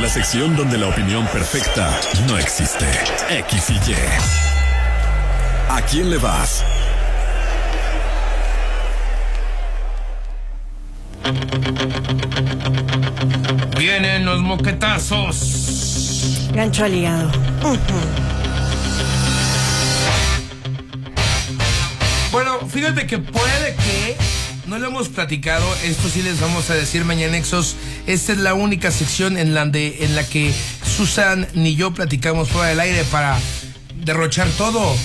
La sección donde la opinión perfecta no existe. X y Y. ¿A quién le vas? Vienen los moquetazos. Gancho al hígado. Bueno, fíjate que puede que lo hemos platicado, esto sí les vamos a decir mañana Exos. Esta es la única sección en la, de, en la que Susan ni yo platicamos fuera del aire para derrochar todo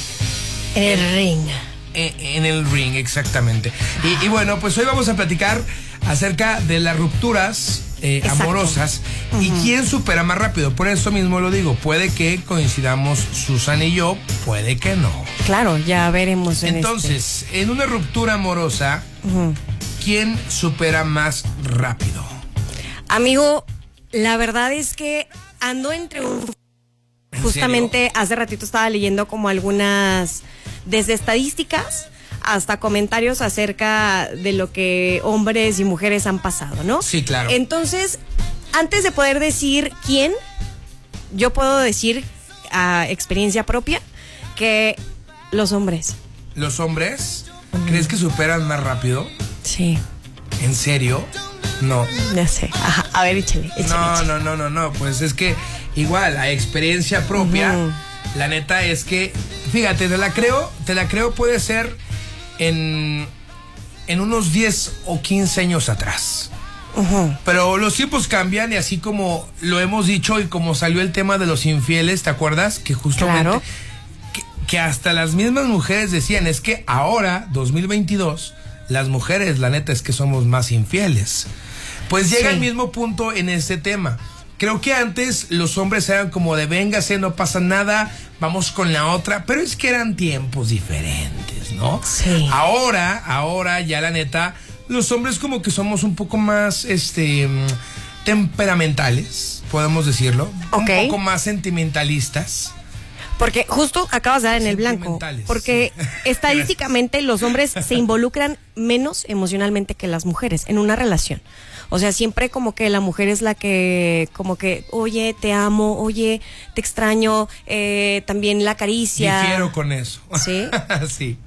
En el ring. en, en el ring, exactamente. Y, y bueno, pues hoy vamos a platicar acerca de las rupturas eh, amorosas y quién supera más rápido. Por eso mismo lo digo, puede que coincidamos Susan y yo, puede que no. Claro, ya veremos en Entonces, en una ruptura amorosa, ¿quién supera más rápido? este. Amigo, la verdad es que ando entre un... ¿En Justamente hace ratito estaba leyendo como algunas, desde estadísticas hasta comentarios acerca de lo que hombres y mujeres han pasado, ¿no? Sí, claro. Entonces, antes de poder decir quién, yo puedo decir a experiencia propia que los hombres. ¿Los hombres crees que superan más rápido? Sí, ¿En serio? No. ya sé. Ajá, a ver, échale, échale. No, échale. no, no, no, no. Pues es que igual, a experiencia propia, la neta es que, fíjate, te la creo, te la creo puede ser en, en unos 10 o 15 años atrás. Pero los tiempos cambian y así como lo hemos dicho y como salió el tema de los infieles, ¿te acuerdas? Que justamente... Claro. Que, que hasta las mismas mujeres decían, es que ahora, 2022, las mujeres, la neta es que somos más infieles. Pues llega Sí. el mismo punto en este tema. Creo que antes los hombres eran como de véngase, no pasa nada, vamos con la otra, pero es que eran tiempos diferentes, ¿no? Sí. Ahora, ahora ya la neta, los hombres como que somos un poco más, este, mm, temperamentales, podemos decirlo, Ok. un poco más sentimentalistas. Porque justo acabas de dar en el blanco. Porque estadísticamente los hombres se involucran menos emocionalmente que las mujeres en una relación. O sea, siempre como que la mujer es la que, como que, oye, te amo, oye, te extraño, eh, también la caricia. Difiero con eso. ¿Sí? sí.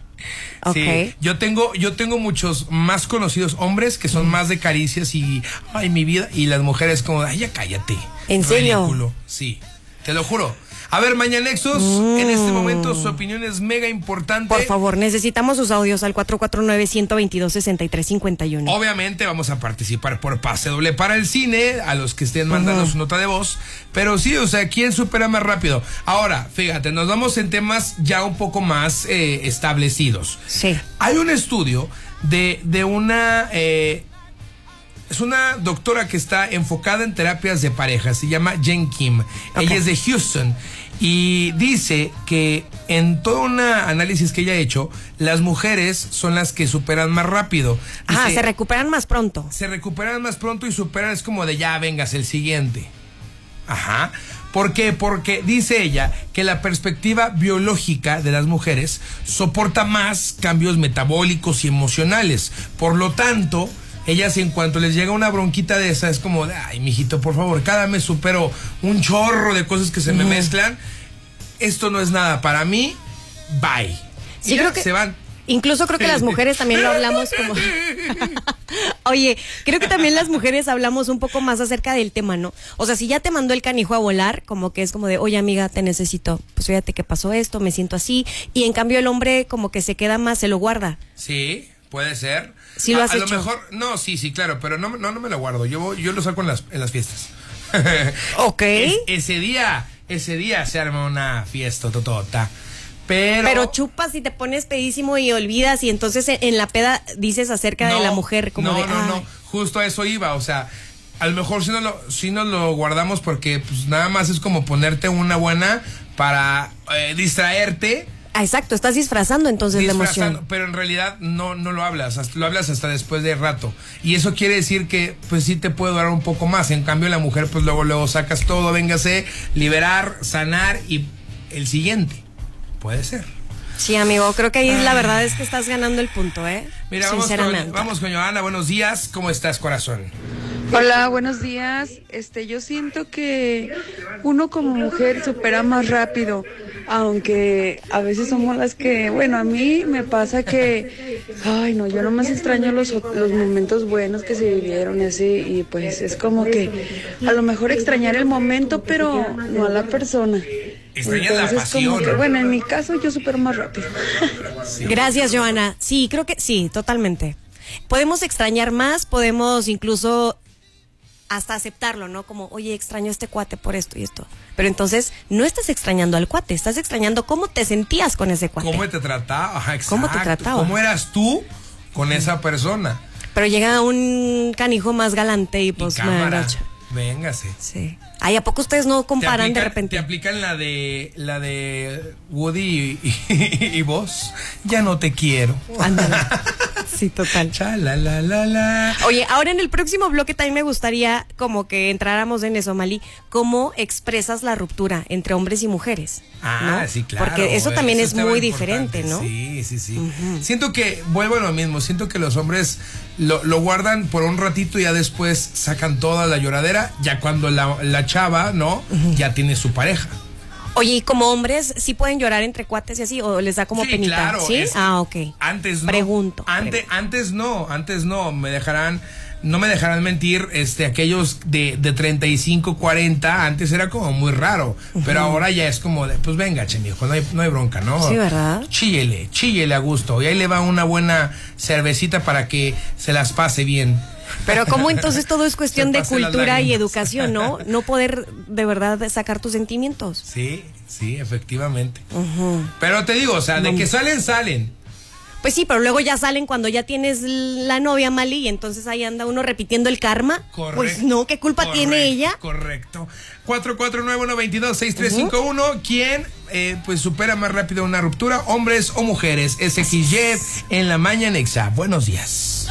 Sí, yo tengo, yo tengo muchos más conocidos hombres que son más de caricias y ay mi vida y las mujeres como ay ya cállate. ¿En serio? Sí, te lo juro. A ver, Mañanexos, en este momento su opinión es mega importante. Mm. Por favor, necesitamos sus audios al 449-122-6351. Obviamente vamos a participar por pase doble para el cine, a los que estén mandando su nota de voz. Pero sí, o sea, ¿quién supera más rápido? Ahora, fíjate, nos vamos en temas ya un poco más eh, establecidos. Sí. Hay un estudio de, de una... eh, es una doctora que está enfocada en terapias de pareja, se llama Jen Kim. Ella es de Houston y dice que en todo un análisis que ella ha hecho, las mujeres son las que superan más rápido. Ajá, Dice, se recuperan más pronto. se recuperan más pronto y superan es como de ya vengas el siguiente. Ajá. ¿Por qué? Porque dice ella que la perspectiva biológica de las mujeres soporta más cambios metabólicos y emocionales. Por lo tanto, ellas en cuanto les llega una bronquita de esa es como de, ay, mijito, por favor, cada mes supero un chorro de cosas que se me mezclan. Esto no es nada para mí. Bye. Sí, creo que- se van. Incluso creo que las mujeres también lo hablamos como... Oye, creo que también las mujeres hablamos un poco más acerca del tema, ¿no? O sea, si ya te mandó el canijo a volar, como que es como de, oye amiga, te necesito. Pues fíjate que pasó esto, me siento así. Y en cambio el hombre como que se queda más, se lo guarda. Sí, puede ser. Sí lo a, has a lo hecho. mejor, no, sí, sí, claro, pero no, no, no me lo guardo. Yo, yo lo saco en las, en las fiestas. Ok. Es- ese día, ese día se arma una fiesta totota. Pero, Pero chupas y te pones pedísimo y olvidas y entonces en, en la peda dices acerca de la mujer como no, de... no, no, justo a eso iba, o sea, a lo mejor si no lo, si no lo guardamos porque pues nada más es como ponerte una buena para eh, distraerte. Ah, exacto, estás disfrazando entonces la disfrazando, emoción. pero en realidad no, no lo hablas, hasta- lo hablas hasta después de rato. Y eso quiere decir que pues sí te puede durar un poco más. En cambio la mujer pues luego luego sacas todo, véngase, liberar, sanar y el siguiente. Puede ser. Sí, amigo, creo que ahí la verdad es que estás ganando el punto, ¿eh? Mira, vamos con, Sinceramente. vamos con Joana, buenos días, ¿cómo estás corazón? Hola, buenos días. Este, yo siento que uno como mujer supera más rápido, aunque a veces somos las que, bueno, a mí me pasa que, ay, no, yo nomás extraño los, los momentos buenos que se vivieron y así, y pues es como que a lo mejor extrañar el momento, pero no a la persona. Extrañas la Entonces, como pasión. que, bueno, en mi caso yo supero más rápido. Gracias, Joana. Sí, creo que sí, totalmente. Podemos extrañar más, podemos incluso hasta aceptarlo, ¿no? Como, oye, extraño a este cuate por esto y esto. Pero entonces no estás extrañando al cuate, estás extrañando cómo te sentías con ese cuate. ¿Cómo te trataba? Ajá, ¿Cómo te trataba? ¿Cómo eras tú con esa persona? Pero llega un canijo más galante y Y pues cámara, agacha. véngase. Sí. Ay, ¿a poco ustedes no comparan de repente? Te aplican la de la de Woody y, y- y vos. Ya no te quiero. Ándale. Sí, total. Cha, la, la, la, la. Oye, ahora en el próximo bloque también me gustaría como que entráramos en eso, Mali, cómo expresas la ruptura entre hombres y mujeres. Ah, ¿no? sí, claro. Porque eso también es muy diferente, ¿no? Sí, sí, sí. Siento que, vuelvo a lo mismo, siento que los hombres lo, lo guardan por un ratito y ya después sacan toda la lloradera, ya cuando la, la chava, ¿no? Ya tiene su pareja. Oye, ¿y como hombres sí pueden llorar entre cuates y así? ¿O les da como Sí, penita? claro, ¿Sí? es- ah, ok. Antes no. Pregunto. Antes, pregunto. antes no, antes no. Me dejarán, no me dejarán mentir, este, aquellos de, de 35, 40, antes era como muy raro. Pero ahora ya es como de, pues venga, che, mijo, no hay, no hay bronca, ¿no? Sí, ¿verdad? Chíllele, chíllele a gusto. Y ahí le va una buena cervecita para que se las pase bien. Pero ¿cómo entonces todo es cuestión de cultura y educación, ¿no? No poder de verdad sacar tus sentimientos. Sí, sí, efectivamente. Pero te digo, o sea, de que salen, salen. Pues sí, pero luego ya salen cuando ya tienes la novia Mali y entonces ahí anda uno repitiendo el karma. Correcto. Pues no, ¿qué culpa Correcto, tiene ella? Correcto. 449-122-6351. ¿Quién eh, pues supera más rápido una ruptura? ¿Hombres o mujeres? SXY en la mañanexa. Buenos días.